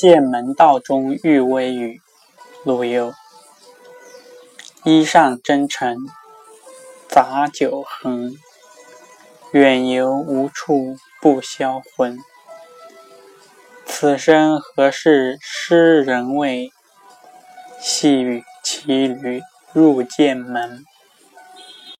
剑门道中遇微雨，陆游。衣上征尘杂酒横，远游无处不销魂。此生何事诗人未？细雨骑驴入剑门。